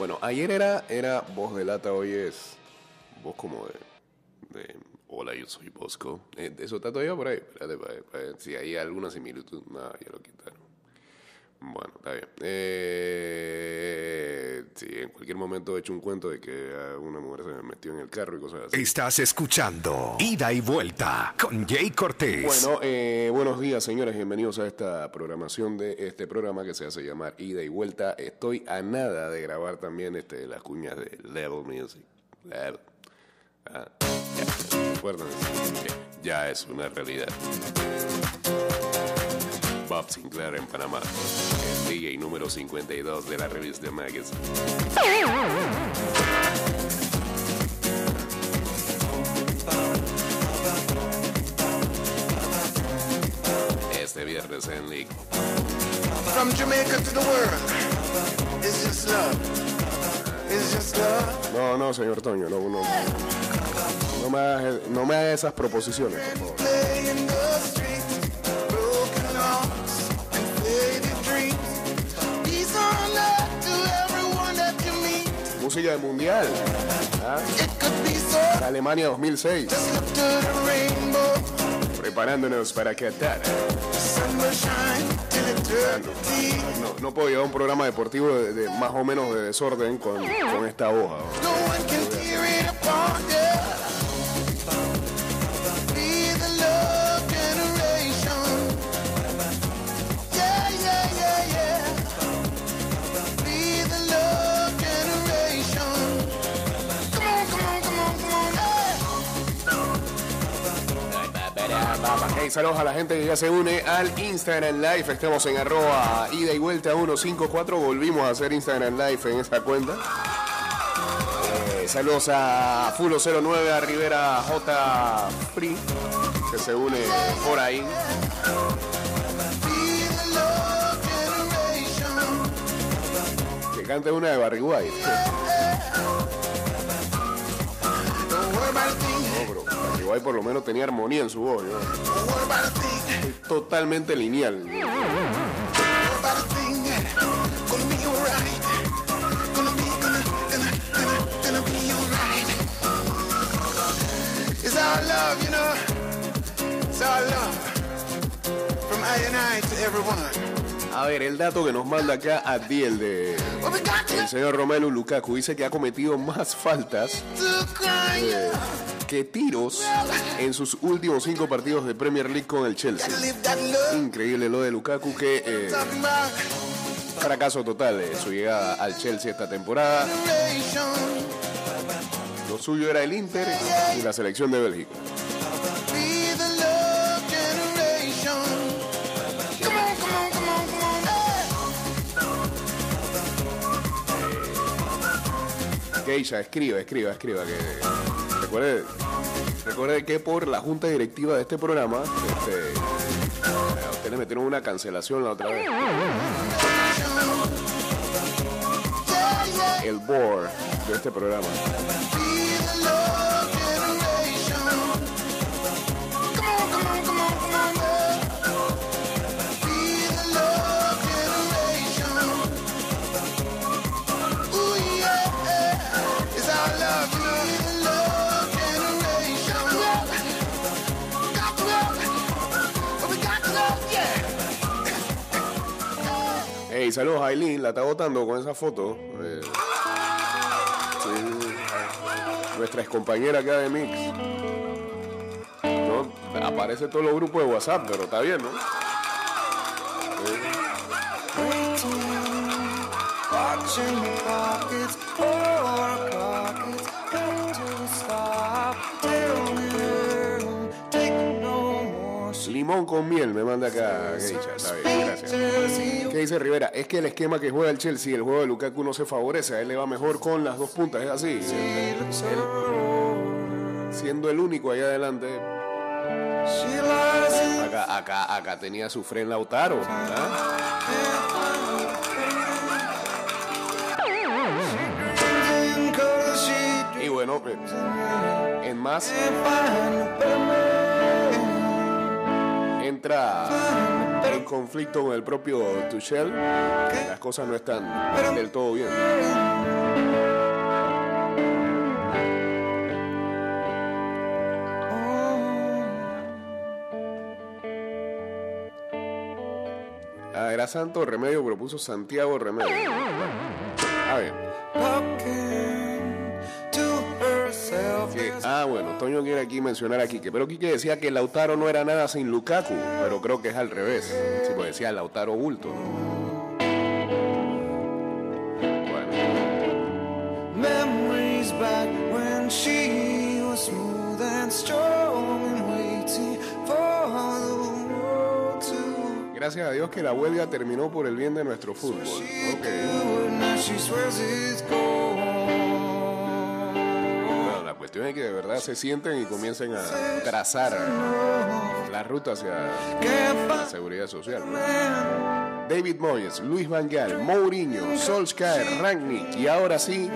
Bueno, ayer era, era voz de lata, hoy es voz como de, de hola, yo soy Bosco. Eh, ¿Eso está todavía por ahí? Espérate, para ver si hay alguna similitud. No, ya lo quitaron. Bueno, está bien. Eh, sí, en cualquier momento he hecho un cuento de que una mujer se me metió en el carro y cosas así. Estás escuchando Ida y Vuelta con Jay Cortés. Bueno, eh, buenos días, señores. Bienvenidos a esta programación de este programa que se hace llamar Ida y Vuelta. Estoy a nada de grabar también este, las cuñas de Level Music. Level. Ah, ya, recuerden, ya es una realidad. Bob Sinclair en Panamá, el DJ número 52 de la revista Magazine. Este viernes en League. From Jamaica to the world, it's just love. It's just love. No, no, señor Toño, no, no. No me haga, no me haga esas proposiciones, por favor. Meet. Música de mundial. ¿ah? Alemania 2006. Just look to the rainbow. Preparándonos para Qatar. Eternity. No, no puedo llevar un programa deportivo de, de más o menos de desorden con, con esta hoja. No Saludos a la gente que ya se une al Instagram Live. Estamos en arroba ida y vuelta 154. Volvimos a hacer Instagram Live en esa cuenta. Eh, saludos a Fulo09, a Rivera J Free, que se une por ahí. Que cante una de Barry White. White por lo menos tenía armonía en su voz. ¿no? Totalmente lineal. A ver, el dato que nos manda acá a el de el señor Romelu Lukaku dice que ha cometido más faltas eh, que tiros en sus últimos cinco partidos de Premier League con el Chelsea. Increíble lo de Lukaku que eh, fracaso total de su llegada al Chelsea esta temporada. Lo suyo era el Inter y la selección de Bélgica. Geisha, escriba, escriba, escriba. Que, recuerde, recuerde que por la junta directiva de este programa, este, a usted le metieron una cancelación la otra vez. El board de este programa. Hey, saludos Aileen, la está votando con esa foto. Eh, sí, nuestra excompañera acá de Mix. No, aparece en todos los grupos de WhatsApp, pero está bien, ¿no? Limón con miel me manda acá Geisha. Está bien. ¿Qué dice Rivera? Es que el esquema que juega el Chelsea, el juego de Lukaku no se favorece. A él le va mejor con las dos puntas, es así. Siendo el único allá adelante. Acá, acá, acá tenía su friend Lautaro. Y bueno, eh, en más entra hay conflicto con el propio Tuchel, las cosas no están del todo bien. Ah, era santo remedio, propuso Santiago remedio. A ver. Ah, bueno, Toño quiere aquí mencionar a Quique. Pero Quique decía que Lautaro no era nada sin Lukaku. Pero creo que es al revés. Sí, pues decía Lautaro Bulto. ¿no? Bueno. Memories back when she was smooth and strong and waiting for the world to Gracias a Dios que la huelga terminó por el bien de nuestro fútbol. Ok. Que de verdad se sienten y comiencen a trazar la ruta hacia la seguridad social. David Moyes, Luis Van Gaal, Mourinho, Solskjaer, Rangnick y ahora sí,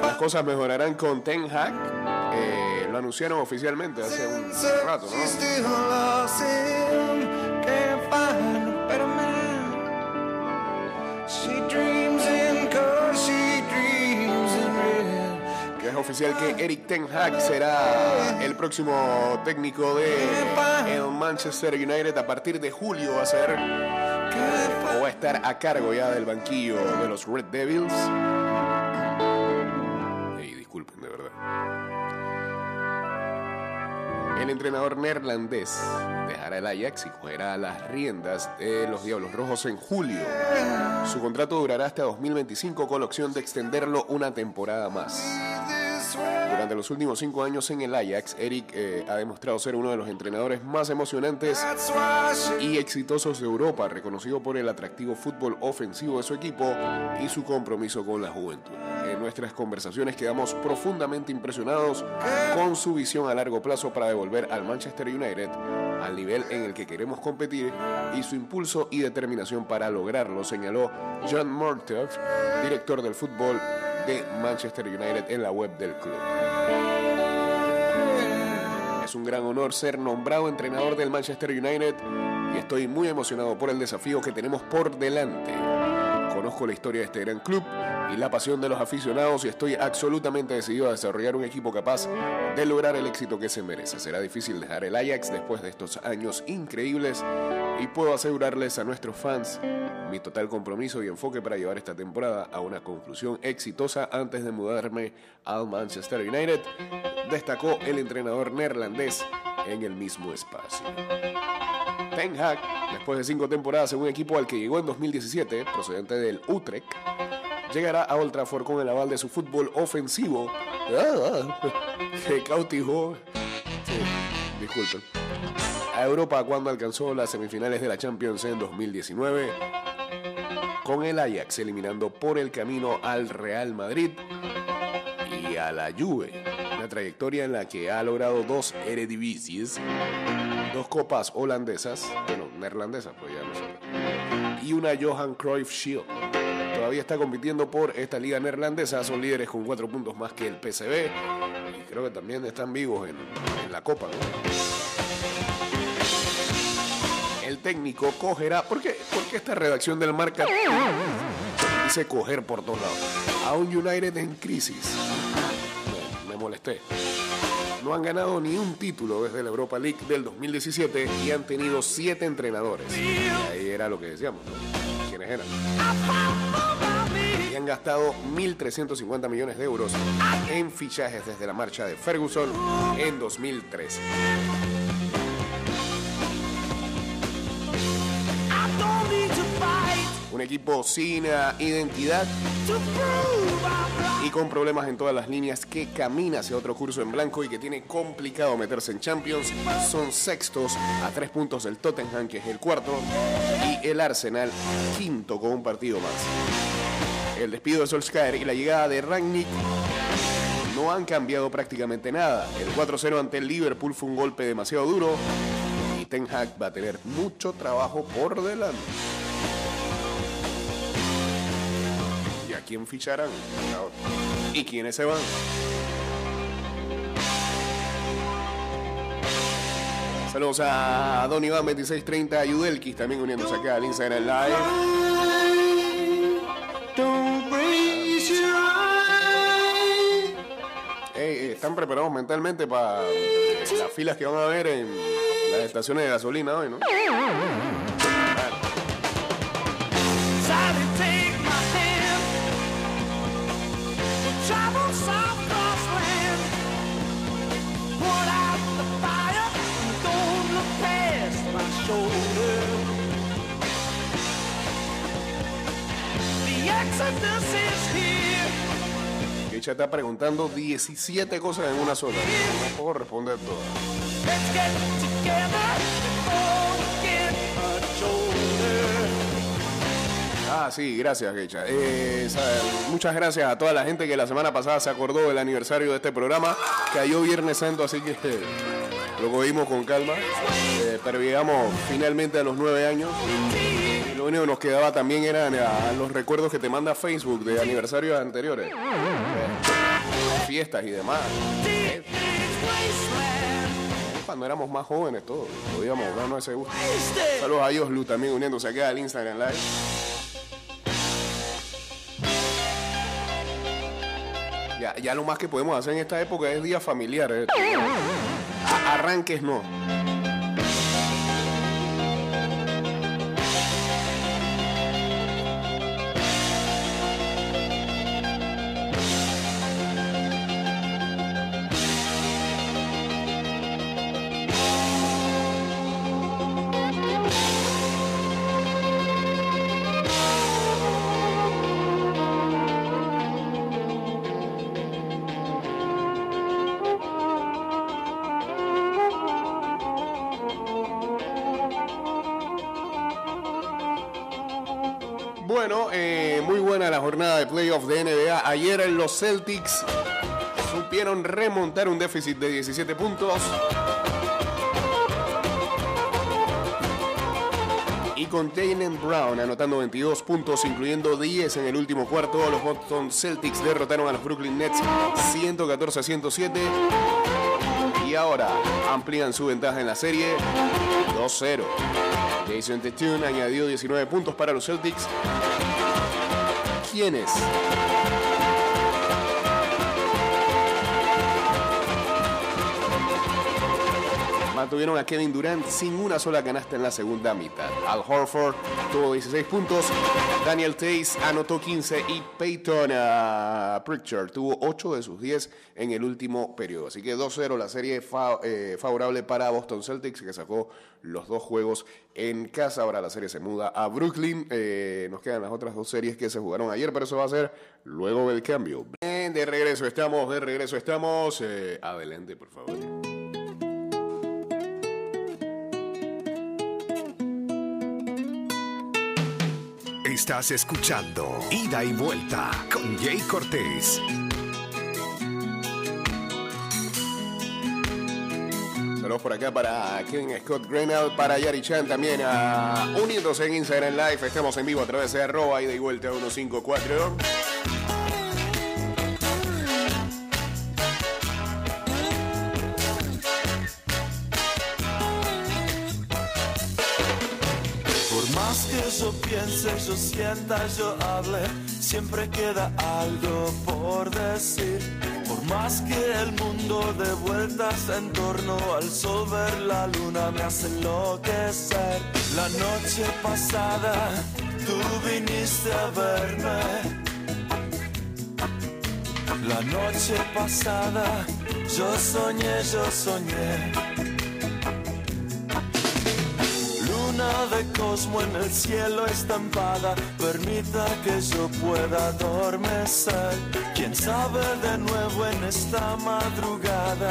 las cosas mejorarán con Ten Hag. Eh, lo anunciaron oficialmente hace un rato, ¿no? Oficial que Eric Ten Hag será el próximo técnico de el Manchester United a partir de julio va a ser o va a estar a cargo ya del banquillo de los Red Devils. Ey, disculpen, de verdad. El entrenador neerlandés dejará el Ajax y cogerá las riendas de los Diablos Rojos en julio. Su contrato durará hasta 2025 con la opción de extenderlo una temporada más. Durante los últimos cinco años en el Ajax, Eric eh, ha demostrado ser uno de los entrenadores más emocionantes y exitosos de Europa, reconocido por el atractivo fútbol ofensivo de su equipo y su compromiso con la juventud. En nuestras conversaciones quedamos profundamente impresionados con su visión a largo plazo para devolver al Manchester United al nivel en el que queremos competir y su impulso y determinación para lograrlo, señaló John Murtough, director del fútbol de Manchester United en la web del club. Es un gran honor ser nombrado entrenador del Manchester United y estoy muy emocionado por el desafío que tenemos por delante. Conozco la historia de este gran club y la pasión de los aficionados y estoy absolutamente decidido a desarrollar un equipo capaz de lograr el éxito que se merece. Será difícil dejar el Ajax después de estos años increíbles y puedo asegurarles a nuestros fans mi total compromiso y enfoque para llevar esta temporada a una conclusión exitosa antes de mudarme al Manchester United, destacó el entrenador neerlandés en el mismo espacio. Ten Hag, después de cinco temporadas en un equipo al que llegó en 2017, procedente del Utrecht, llegará a Old Trafford con el aval de su fútbol ofensivo. Ah, que cautivó. Sí, disculpen, a Europa cuando alcanzó las semifinales de la Champions en 2019 con el Ajax eliminando por el camino al Real Madrid y a la Juve. Una trayectoria en la que ha logrado dos Eredivisie, dos copas holandesas, bueno, neerlandesas, pues ya no sé, y una Johan Cruyff Shield. Todavía está compitiendo por esta liga neerlandesa, son líderes con cuatro puntos más que el PSV y creo que también están vivos en, la copa. El técnico cogerá, ¿por qué, esta redacción del marca dice coger por todos lados? A un United en crisis. Me, molesté. No han ganado ni un título desde la Europa League del 2017 y han tenido siete entrenadores. Y ahí era lo que decíamos, ¿no? ¿Quiénes eran? Y han gastado 1.350 millones de euros en fichajes desde la marcha de Ferguson en 2013. Equipo sin eh, identidad y con problemas en todas las líneas que camina hacia otro curso en blanco y que tiene complicado meterse en Champions. Son sextos a tres puntos del Tottenham, que es el cuarto, y el Arsenal quinto con un partido más. El despido de Solskjaer y la llegada de Rangnick no han cambiado prácticamente nada. El 4-0 ante el Liverpool fue un golpe demasiado duro y Ten Hag va a tener mucho trabajo por delante. Quién ficharán? ¿Y quiénes se van? Saludos a Don Iván 2630, a Yudelkis también uniéndose acá al Instagram Live. Ey, ey, ¿Están preparados mentalmente para las filas que van a haber en las estaciones de gasolina hoy, no? Kecha está preguntando 17 cosas en una sola. No puedo responder todas. Ah, sí, gracias, Kecha. Eh, muchas gracias a toda la gente que la semana pasada se acordó del aniversario de este programa. Cayó Viernes Santo, así que lo cogimos con calma. Eh, pero llegamos finalmente a los nueve años. Lo único que nos quedaba también eran los recuerdos que te manda Facebook de aniversarios anteriores. Fiestas y demás. Cuando éramos más jóvenes todos, podíamos darnos ese gusto. Saludos a ellos, Lu, también uniéndose acá al Instagram Live. Ya, ya lo más que podemos hacer en esta época es día familiar. ¿eh? A- Arranques no. Ayer en los Celtics supieron remontar un déficit de 17 puntos. Y con Jalen Brown anotando 22 puntos, incluyendo 10 en el último cuarto, los Boston Celtics derrotaron a los Brooklyn Nets 114 a 107. Y ahora amplían su ventaja en la serie 2-0. Jason Tatum añadió 19 puntos para los Celtics. ¿Quiénes? Mantuvieron a Kevin Durant sin una sola canasta en la segunda mitad. Al Horford tuvo 16 puntos, Daniel Tays anotó 15 y Peyton ah, Pritchard tuvo 8 de sus 10 en el último periodo. Así que 2-0 la serie eh, favorable para Boston Celtics que sacó los dos juegos en casa. Ahora la serie se muda a Brooklyn. Eh, nos quedan las otras dos series que se jugaron ayer, pero eso va a ser luego del cambio. De regreso estamos, de regreso estamos. Eh, adelante, por favor. Estás escuchando Ida y Vuelta con Jay Cortés. Saludos por acá para Kevin Scott Grenell, para Yari Chan también a uniéndose en Instagram Live. Estamos en vivo a través de arroba ida y vuelta 154. Yo sienta, yo hable, siempre queda algo por decir. Por más que el mundo dé vueltas en torno al sol, ver la luna me hace enloquecer. La noche pasada tú viniste a verme. La noche pasada yo soñé, yo soñé. De cosmo en el cielo estampada, permita que yo pueda adormecer. Quién sabe de nuevo en esta madrugada,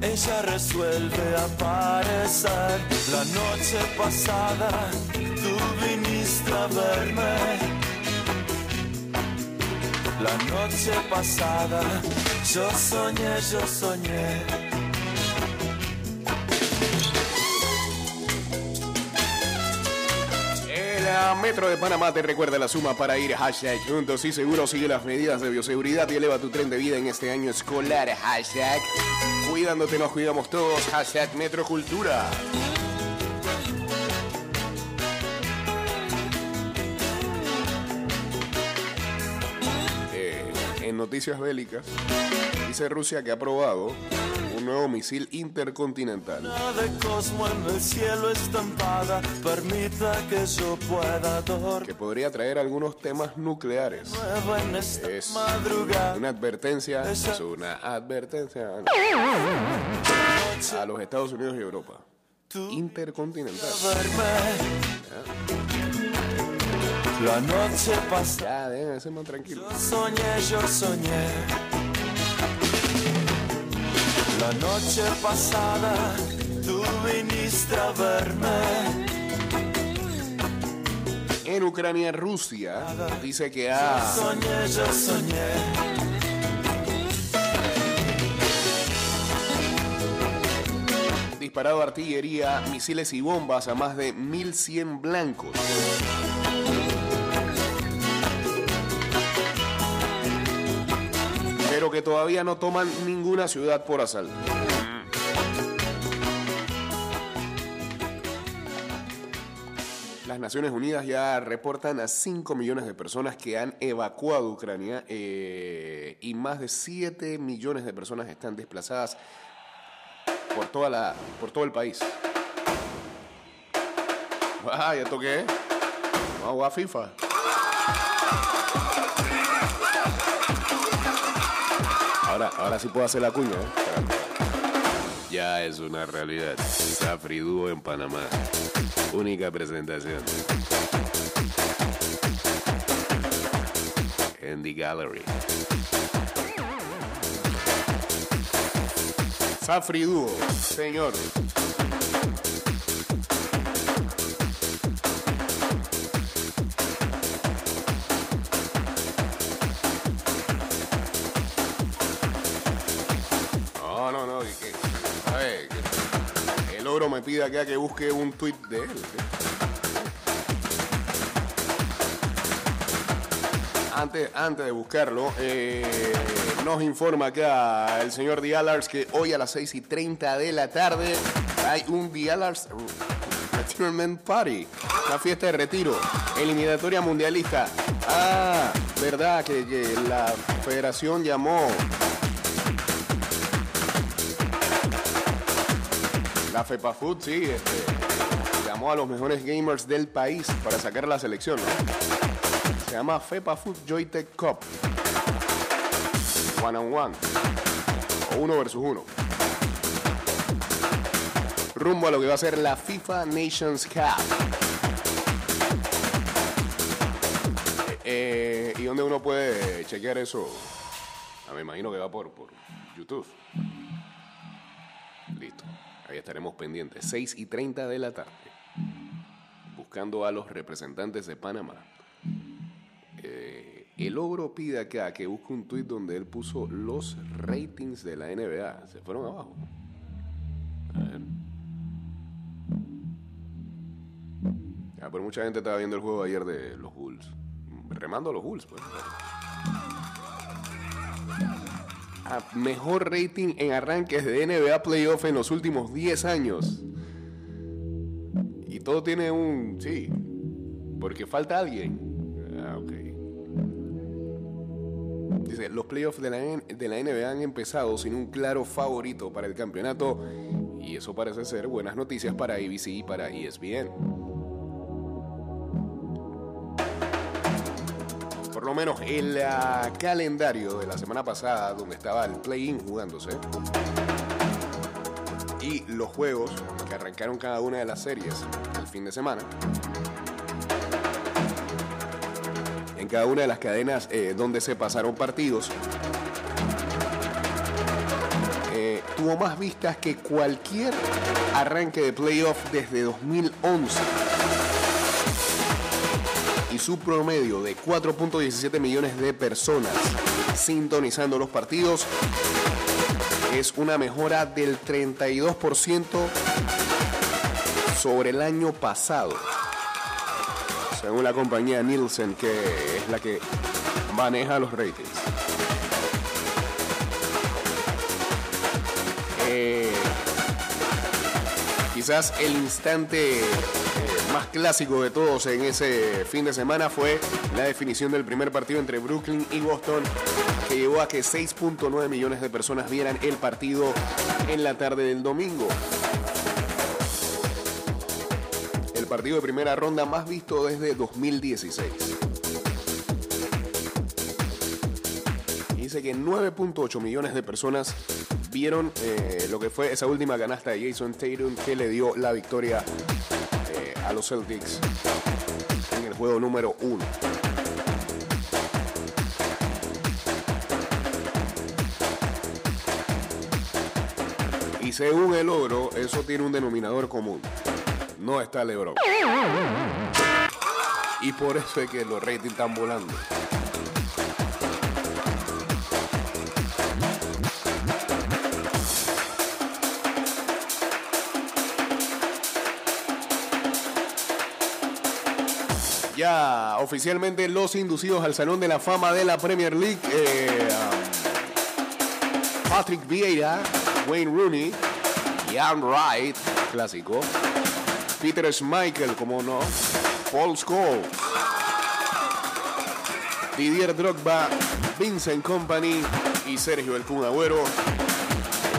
ella resuelve aparecer. La noche pasada, tú viniste a verme. La noche pasada, yo soñé, yo soñé. Metro de Panamá te recuerda la suma para ir hashtag juntos y seguro sigue las medidas de bioseguridad y eleva tu tren de vida en este año escolar. Hashtag cuidándote nos cuidamos todos. Hashtag Metrocultura. Eh, en noticias bélicas, dice Rusia que ha probado un nuevo misil intercontinental. de cosmo en el cielo estampada, permita que yo pueda dormir que podría traer algunos temas nucleares. en esta Es. Una advertencia, es una advertencia a los Estados Unidos y Europa. Intercontinental. La noche pasada Ya, dejen ese man tranquilo. yo soñé, yo soñé. La noche pasada tú viniste a verme. En Ucrania, Rusia dice que ha Soñé, yo soñé. disparado artillería, misiles y bombas a más de 1.100 blancos. Que todavía no toman ninguna ciudad por asalto. Las Naciones Unidas ya reportan a 5 millones de personas que han evacuado Ucrania eh, y más de 7 millones de personas están desplazadas por, toda la, por todo el país. Ah, ya toqué. Vamos a jugar FIFA. Ahora, ahora sí puedo hacer la cuña, ¿eh? Ya es una realidad. Safri Dúo en Panamá. Única presentación. En The Gallery. Safri Dúo, señor. Acá que busque un tweet de él. Antes, antes de buscarlo, eh, nos informa acá el señor Dialars que hoy a las 6 y 30 de la tarde hay un Dialars Retirement Party, una fiesta de retiro, eliminatoria mundialista. Ah, verdad que la federación llamó La FEPA Food, sí, este, llamó a los mejores gamers del país para sacar la selección. Se llama FEPA Food Joytech Cup. One on one. O uno versus uno. Rumbo a lo que va a ser la FIFA Nations Cup. Eh, eh, ¿Y dónde uno puede chequear eso? Ah, me imagino que va por, por YouTube. Listo. Ahí estaremos pendientes. 6 y 30 de la tarde. Buscando a los representantes de Panamá. Eh, el ogro pide acá que busque un tuit donde él puso los ratings de la NBA. Se fueron abajo. A ver. Ah, pero mucha gente estaba viendo el juego ayer de los Bulls. Remando a los Bulls, pues. Mejor rating en arranques de NBA Playoff en los últimos 10 años. Y todo tiene un... Sí, porque falta alguien. Ah, ok. Dice, los playoffs de la, de la NBA han empezado sin un claro favorito para el campeonato y eso parece ser buenas noticias para ABC y para ESPN. Menos el ah, calendario de la semana pasada, donde estaba el play-in jugándose, y los juegos que arrancaron cada una de las series el fin de semana, en cada una de las cadenas eh, donde se pasaron partidos, eh, tuvo más vistas que cualquier arranque de playoff desde 2011 su promedio de 4.17 millones de personas sintonizando los partidos es una mejora del 32% sobre el año pasado. Según la compañía Nielsen, que es la que maneja los ratings. Eh, quizás el instante más clásico de todos en ese fin de semana fue la definición del primer partido entre Brooklyn y Boston, que llevó a que 6.9 millones de personas vieran el partido en la tarde del domingo. El partido de primera ronda más visto desde 2016. Y Dice que 9.8 millones de personas vieron eh, lo que fue esa última canasta de Jason Tatum que le dio la victoria a los Celtics en el juego número uno. Y según el oro, eso tiene un denominador común. No está LeBron. Y por eso es que los ratings están volando. Ya oficialmente los inducidos al Salón de la Fama de la Premier League. eh, um, Patrick Vieira, Wayne Rooney, Ian Wright, clásico. Peter Schmeichel, como no. Paul Scholes. Didier Drogba, Vincent Company y Sergio El Kun Agüero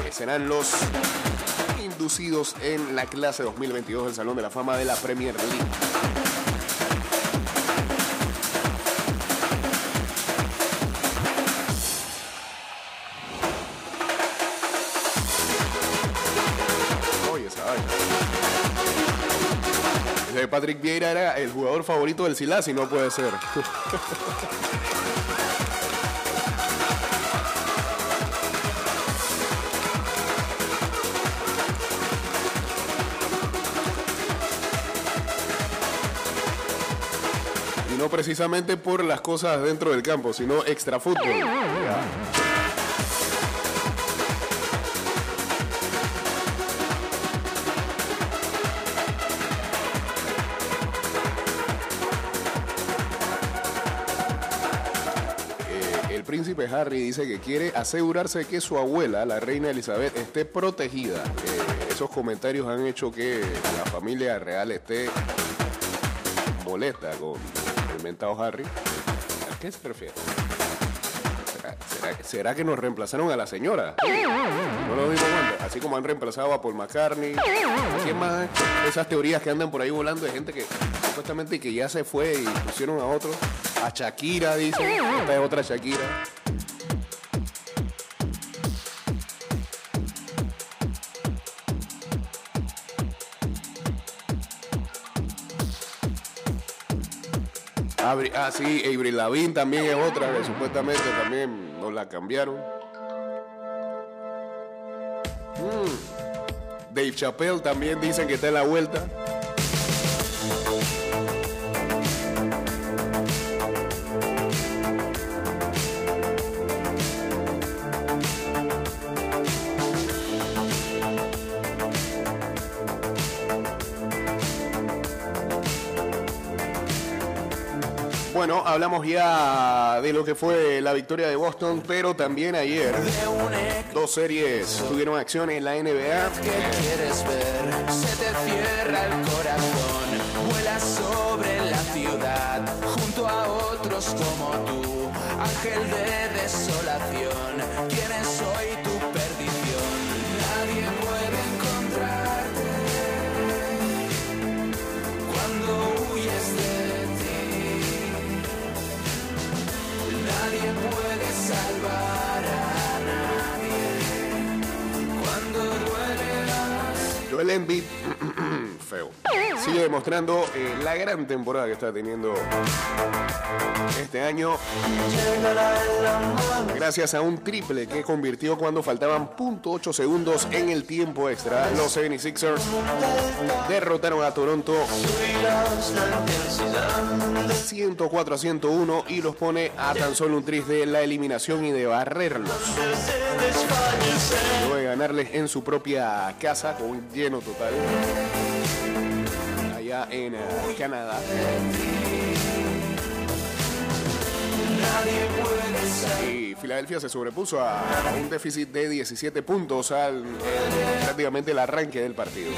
eh, serán los inducidos en la clase 2022 del Salón de la Fama de la Premier League. Patrick Vieira era el jugador favorito del Silas y no puede ser. Y no precisamente por las cosas dentro del campo, sino extra fútbol. Harry dice que quiere asegurarse que su abuela, la reina Elizabeth, esté protegida. Eh, esos comentarios han hecho que la familia real esté molesta con el mentado Harry. ¿A qué se refiere? ¿Será, será- que nos reemplazaron a la señora? No lo dimos cuenta. Así como han reemplazado a Paul McCartney. ¿Quién más? Esas teorías que andan por ahí volando de gente que supuestamente que ya se fue y pusieron a otro. A Shakira, dice. Esta es otra Shakira. Ah, sí, Avril Lavigne también es otra que supuestamente también nos la cambiaron. Mm. Dave Chappelle también dicen que está en la vuelta. Hablamos ya de lo que fue la victoria de Boston, pero también ayer dos series tuvieron acción en la NBA. junto a otros como tú, ángel de desolación, Embiid, feo, sigue demostrando eh, la gran temporada que está teniendo este año. Gracias a un triple que convirtió cuando faltaban .8 segundos en el tiempo extra. Los 76ers derrotaron a Toronto 104 a 101 y los pone a tan solo un tris de la eliminación y de barrerlos. Luego de ganarles en su propia casa con un lleno total. Allá en eh, Canadá. Y Filadelfia se sobrepuso a, un déficit de 17 puntos al en prácticamente el arranque del partido.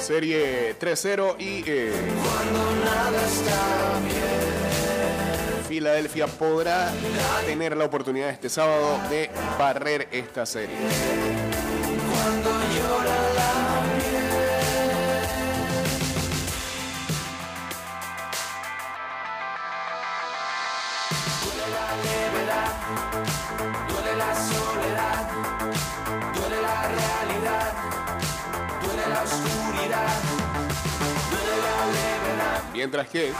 Serie 3-0 y eh, Filadelfia podrá tener la oportunidad este sábado de barrer esta serie. Mientras que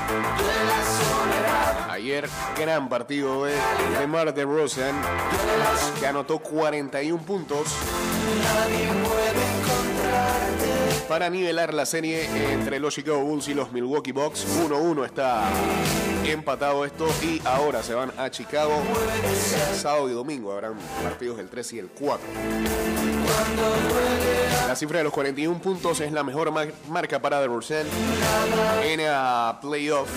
ayer gran partido de DeMar DeRozan que anotó 41 puntos para nivelar la serie entre los Chicago Bulls y los Milwaukee Bucks. 1-1 está empatado esto y ahora se van a Chicago. Sábado y domingo habrán partidos el 3 y el 4. La cifra de los 41 puntos es la mejor mar- marca para DeRozan en a playoff.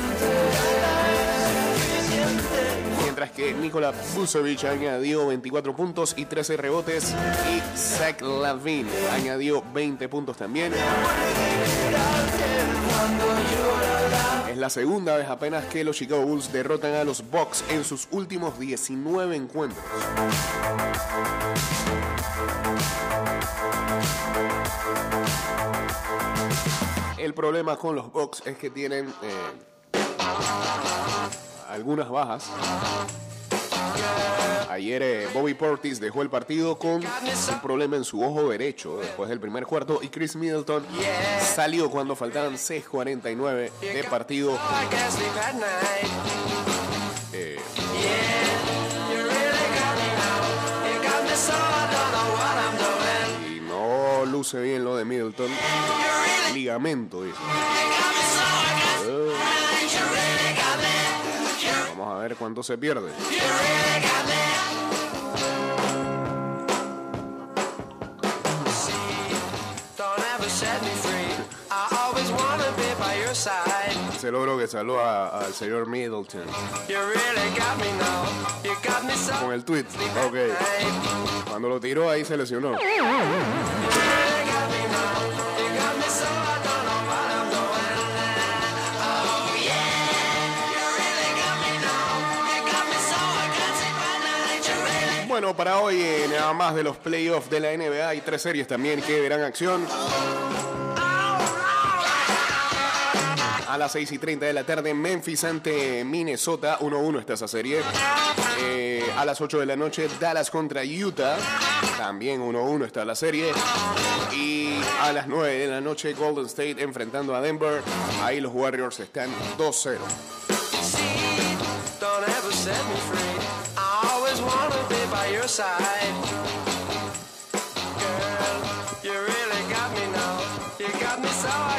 Mientras que Nikola Vucevic añadió 24 puntos y 13 rebotes y Zach Lavin añadió 20 puntos también. Es la segunda vez apenas que los Chicago Bulls derrotan a los Bucks en sus últimos 19 encuentros. El problema con los Bucks es que tienen eh, algunas bajas. Ayer eh, Bobby Portis dejó el partido con un problema en su ojo derecho después del primer cuarto y Chris Middleton salió cuando faltaban 6.49 de partido. Eh, y no luce bien lo de Middleton. Ligamento. Vamos a ver cuánto se pierde. Se logró que saluda al señor Middleton con el tweet. Ok. Cuando lo tiró ahí se lesionó. Bueno, para hoy, eh, nada más de los playoffs de la NBA, hay tres series también que verán acción. A las 6 y 30 de la tarde, Memphis ante Minnesota. 1-1 está esa serie. Eh, a las 8 de la noche, Dallas contra Utah. También 1-1 está la serie. Y a las 9 de la noche, Golden State enfrentando a Denver. Ahí los Warriors están 2-0. Side. Girl, you really got me now. You got me so I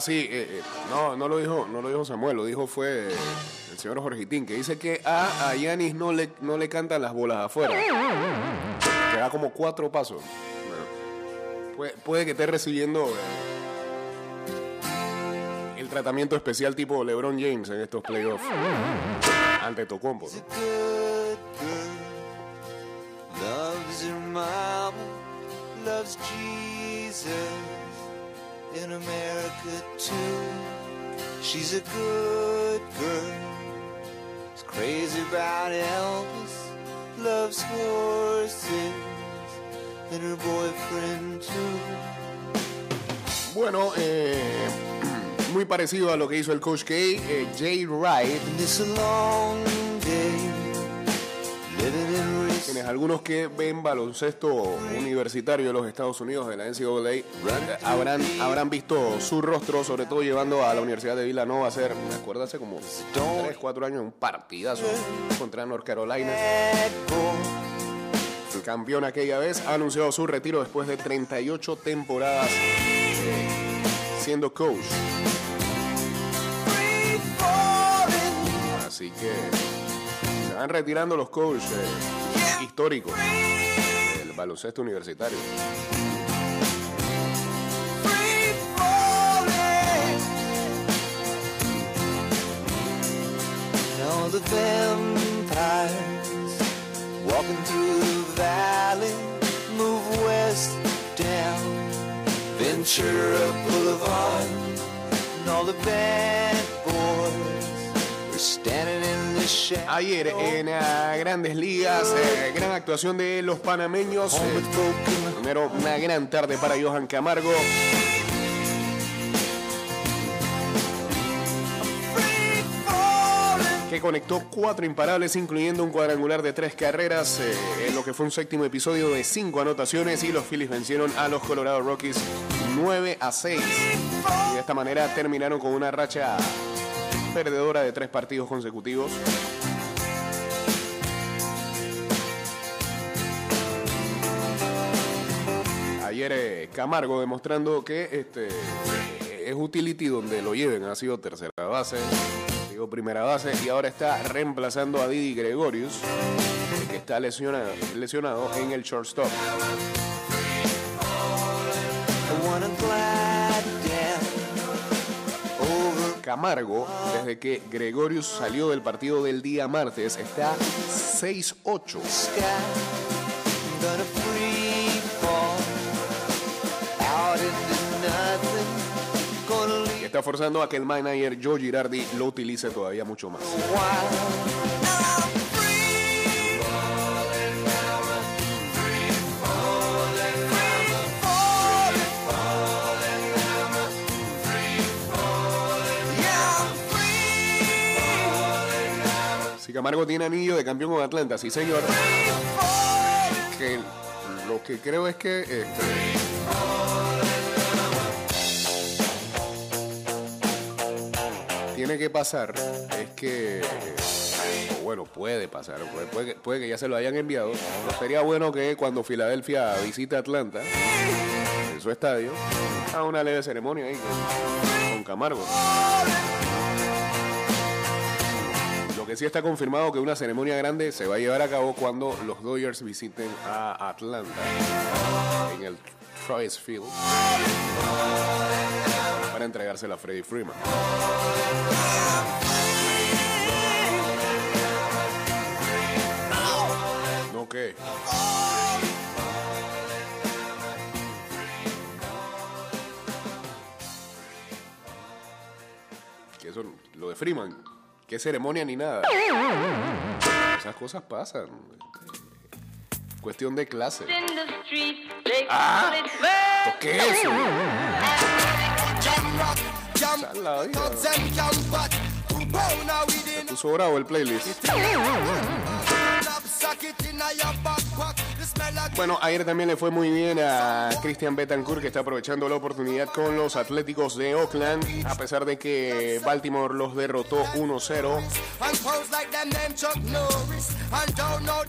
Sí, eh, eh, no, no lo dijo, no lo dijo Samuel, lo dijo fue el señor Jorgitín, que dice que a, a Yanis no le, no le cantan las bolas afuera. Que da como cuatro pasos. Puede, que esté recibiendo eh, el tratamiento especial tipo LeBron James en estos playoffs. Ante Tocompo. ¿no? In America too, she's a good girl. Is crazy about Elvis, loves horses, and her boyfriend too. Bueno, eh, muy parecido a lo que hizo el Coach K, eh, Jay Wright. Algunos que ven baloncesto universitario de los Estados Unidos, de la NCAA, habrán, habrán visto su rostro, sobre todo llevando a la Universidad de Villanova a hacer, me acuerdo hace como 3, 4 años, un partidazo contra North Carolina. El campeón aquella vez ha anunciado su retiro después de 38 temporadas eh, siendo coach. Así que se van retirando los coaches históricos del baloncesto universitario. the vampires walking through the valley move west down Ventura Boulevard, and all the bad Ayer en uh, Grandes Ligas, eh, gran actuación de los panameños. Primero, una gran tarde para Johan Camargo. que conectó cuatro imparables, incluyendo un cuadrangular de tres carreras, eh, en lo que fue un séptimo episodio de cinco anotaciones, y los Phillies vencieron a los Colorado Rockies 9 a 6. Y de esta manera terminaron con una racha perdedora de tres partidos consecutivos. Ayer eh, Camargo demostrando que este es utility donde lo lleven. Ha sido tercera base, ha primera base y ahora está reemplazando a Didi Gregorius, que está lesionado, lesionado en el shortstop. Camargo, desde que Gregorius salió del partido del día martes, está 6-8. Y está forzando a que el manager Joe Girardi lo utilice todavía mucho más. Camargo tiene anillo de campeón con Atlanta, sí señor. Que lo que creo es que este, tiene que pasar es que o bueno puede pasar puede, que, ya se lo hayan enviado sería bueno que cuando Filadelfia visite Atlanta en su estadio haga una leve ceremonia ahí con, Camargo que está confirmado que una ceremonia grande se va a llevar a cabo cuando los Dodgers visiten a Atlanta en el Travis Field para entregársela a Freddie Freeman. No qué. Que eso, lo de Freeman, qué ceremonia ni nada. Esas cosas pasan. Cuestión de clase. Ah, ¿qué es eso? Se puso bravo el playlist. Bueno, ayer también le fue muy bien a Christian Betancourt, que está aprovechando la oportunidad con los Atléticos de Oakland, a pesar de que Baltimore los derrotó 1-0.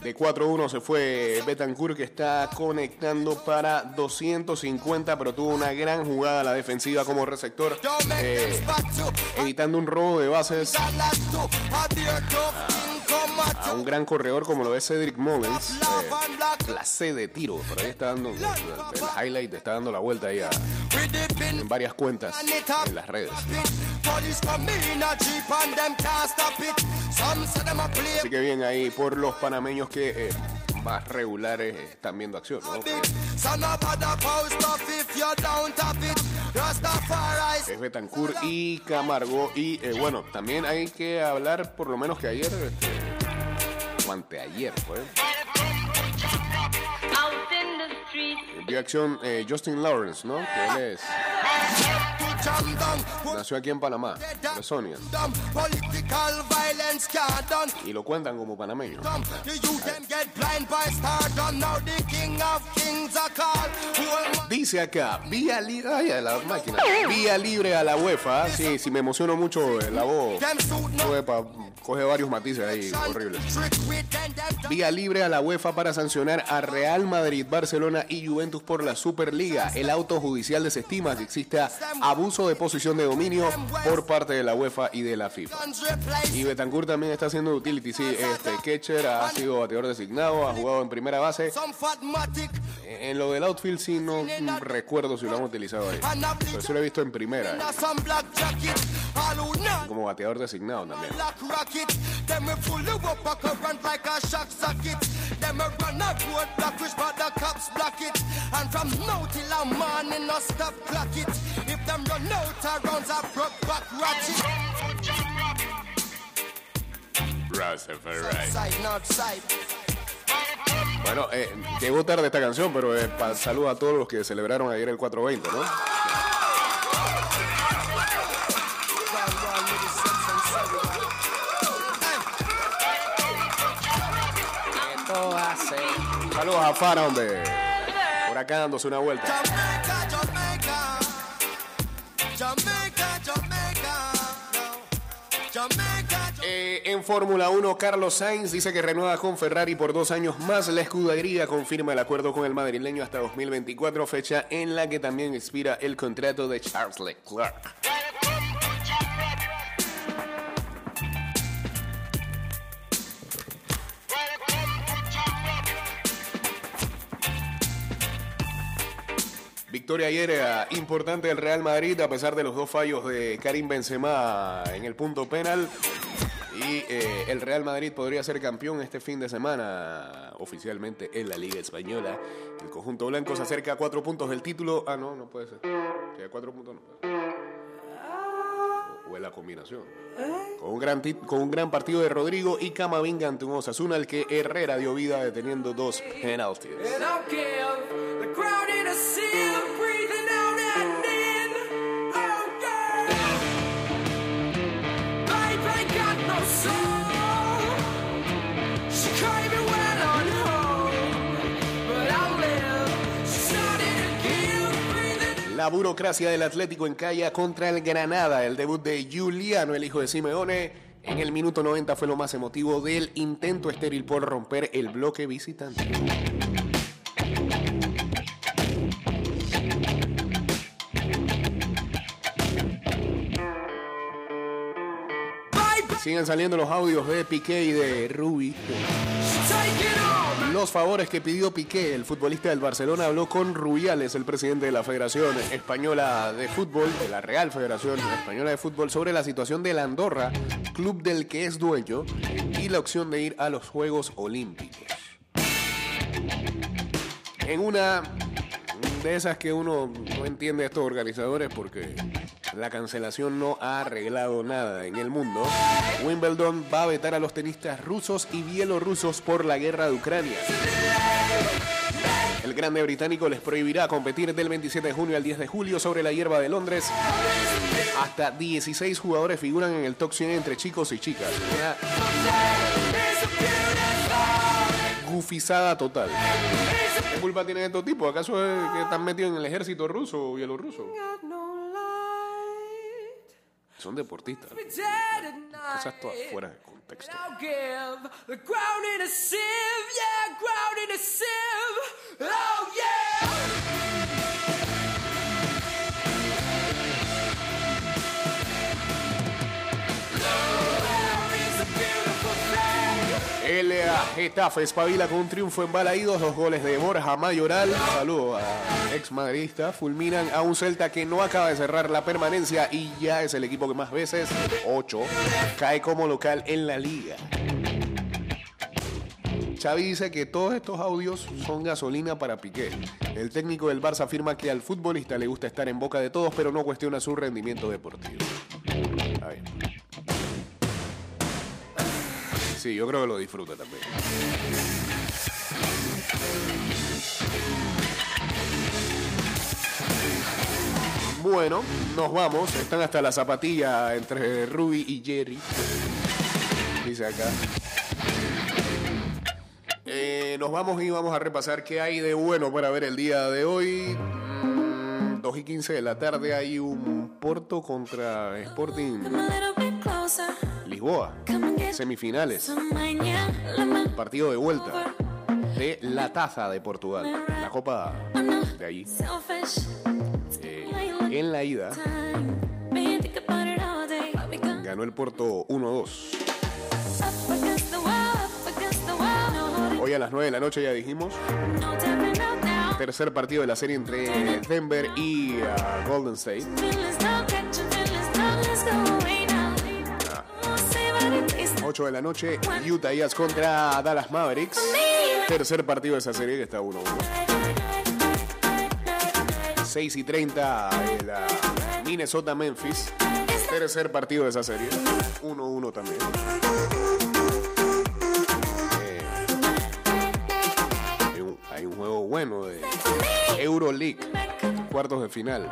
De 4-1 se fue Betancourt, que está conectando para 250, pero tuvo una gran jugada a la defensiva como receptor, eh, evitando un robo de bases a un gran corredor como lo es Cedric Mullins. Eh, clase de tiro, por ahí está dando el, highlight, está dando la vuelta ahí a- en varias cuentas en las redes. Así que bien ahí por los panameños que eh, más regulares están viendo acción. ¿no? Es Betancourt y Camargo. Y eh, bueno, también hay que hablar por lo menos que ayer, este, o anteayer, fue. Vio acción eh, Justin Lawrence, ¿no? Que él es. Nació aquí en Panamá, de Sonia. Y lo cuentan como panameño. Dice acá, vía libre, ay, a la máquina, vía libre a la UEFA. Sí, si me emociono mucho eh, la voz, UEFA coge varios matices ahí horribles. Vía libre a la UEFA para sancionar a Real Madrid, Barcelona y Juventus por la Superliga. El auto judicial desestima que exista abuso de posición de dominio por parte de la UEFA y de la FIFA. Y Betancourt también está haciendo utility. Sí, este Ketcher ha sido bateador designado, ha jugado en primera base. En lo del outfield sí no recuerdo si lo han utilizado ahí. Pero sí lo he visto en primera, eh, como bateador designado también them run out of rounds of ratchet. Bueno, eh, llegó tarde esta canción, pero eh, saludo a todos los que celebraron ayer el 420, ¿no? Saludos a Fara, hombre. Por acá dándose una vuelta. Fórmula 1, Carlos Sainz dice que renueva con Ferrari por dos años más. La escudería confirma el acuerdo con el madrileño hasta 2024, fecha en la que también expira el contrato de Charles Leclerc. Victoria ayer importante del Real Madrid a pesar de los dos fallos de Karim Benzema en el punto penal. Y eh, el Real Madrid podría ser campeón este fin de semana oficialmente en la Liga Española. El conjunto blanco se acerca a cuatro puntos del título. Ah, no, no puede ser. Si cuatro puntos, no. O es la combinación. Con un, gran con un gran partido de Rodrigo y Camavinga ante un Osasuna al que Herrera dio vida deteniendo dos penaltis. La burocracia del Atlético en Calla contra el Granada. El debut de Juliano, el hijo de Simeone, en el minuto 90 fue lo más emotivo del intento estéril por romper el bloque visitante. Siguen saliendo los audios de Piqué y de Rubi. Los favores que pidió Piqué, el futbolista del Barcelona, habló con Rubiales, el presidente de la Federación Española de Fútbol, de la Real Federación Española de Fútbol, sobre la situación del Andorra, club del que es dueño, y la opción de ir a los Juegos Olímpicos. En una de esas que uno no entiende a estos organizadores porque la cancelación no ha arreglado nada en el mundo. Wimbledon va a vetar a los tenistas rusos y bielorrusos por la guerra de Ucrania. El grande británico les prohibirá competir del 27 de junio al 10 de julio sobre la hierba de Londres. Hasta 16 jugadores figuran en el top 100 entre chicos y chicas. Gufizada total. ¿Qué culpa tienen estos tipos? ¿Acaso es que están metidos en el ejército ruso o bielorruso? Son deportistas. Cosas todas fuera de contexto. Getafe espabila con un triunfo en Balaídos, dos goles de Borja Mayoral. Saludo a ex madridista. Fulminan a un Celta que no acaba de cerrar la permanencia y ya es el equipo que más veces, 8, cae como local en la liga. Xavi dice que todos estos audios son gasolina para Piqué. El técnico del Barça afirma que al futbolista le gusta estar en boca de todos, pero no cuestiona su rendimiento deportivo. Sí, yo creo que lo disfruta también. Bueno, nos vamos. Están hasta la zapatilla entre Ruby y Jerry. Dice acá. Eh, nos vamos y vamos a repasar qué hay de bueno para ver el día de hoy. Mm, 2 y 15 de la tarde hay un Porto contra Sporting Semifinales. Partido de vuelta de la taza de Portugal. La copa de allí. Eh, en la ida ganó el Porto 1-2. Hoy a las 9 de la noche ya dijimos. Tercer partido de la serie entre Denver y ah, Golden State. 8 de la noche, Utah Jazz contra Dallas Mavericks. Tercer partido de esa serie que está 1-1. 6 y 30 el ah, Minnesota Memphis. Tercer partido de esa serie. 1-1 también. Eh, hay, un, hay un juego bueno de Euroleague. Cuartos de final.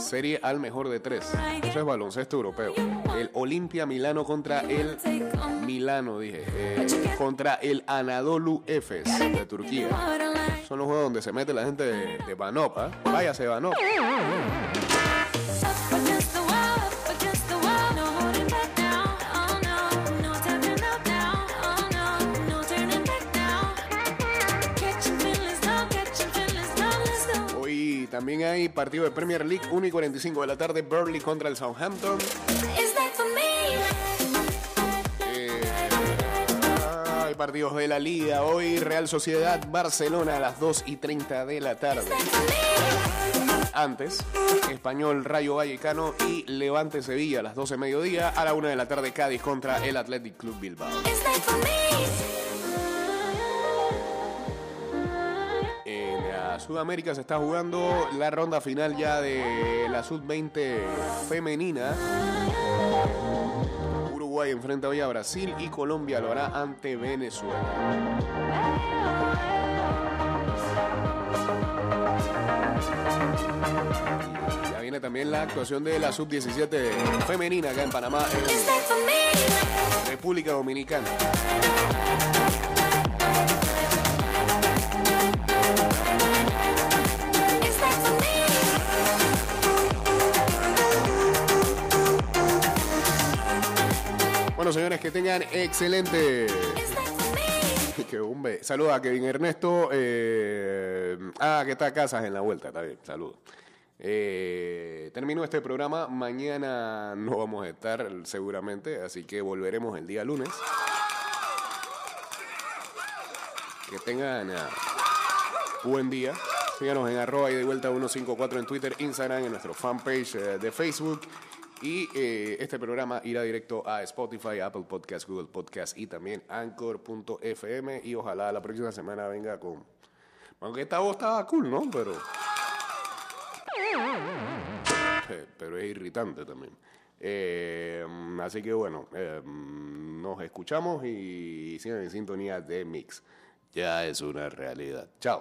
Serie al mejor de tres. Eso es baloncesto europeo. El Olimpia Milano contra el Milano, dije. eh, contra el Anadolu Efes de Turquía. Son los juegos donde se mete la gente de, de Banop, ¿ah? Váyase Banop. También hay partido de Premier League 1 y 45 de la tarde. Burnley contra el Southampton. Eh, hay partidos de la Liga. Hoy Real Sociedad Barcelona a las 2 y 30 de la tarde. Antes, Español Rayo Vallecano y Levante Sevilla a las 12 de mediodía. A la 1 de la tarde Cádiz contra el Athletic Club Bilbao. Sudamérica se está jugando la ronda final ya de la Sub-20 femenina. Uruguay enfrenta hoy a Brasil y Colombia lo hará ante Venezuela. Ya viene también la actuación de la Sub-17 femenina acá en Panamá, en República Dominicana. Señores, que tengan excelente. Que hombre. Saludos a Kevin Ernesto. eh, ah, que está Casas en la vuelta. Está bien, saludos. Eh, termino este programa. Mañana no vamos a estar seguramente, así que volveremos el día lunes. Que tengan ah, buen día. Síganos en arroba y de vuelta 154 en Twitter, Instagram, en nuestro fanpage eh, de Facebook. Y eh, este programa irá directo a Spotify, Apple Podcast, Google Podcast y también Anchor.fm. Y ojalá la próxima semana venga con. Aunque esta voz estaba cool, ¿no? Pero. Eh, Pero es irritante también. Eh, así que bueno, nos escuchamos y sigan en sintonía de Mix. Ya es una realidad. Chao.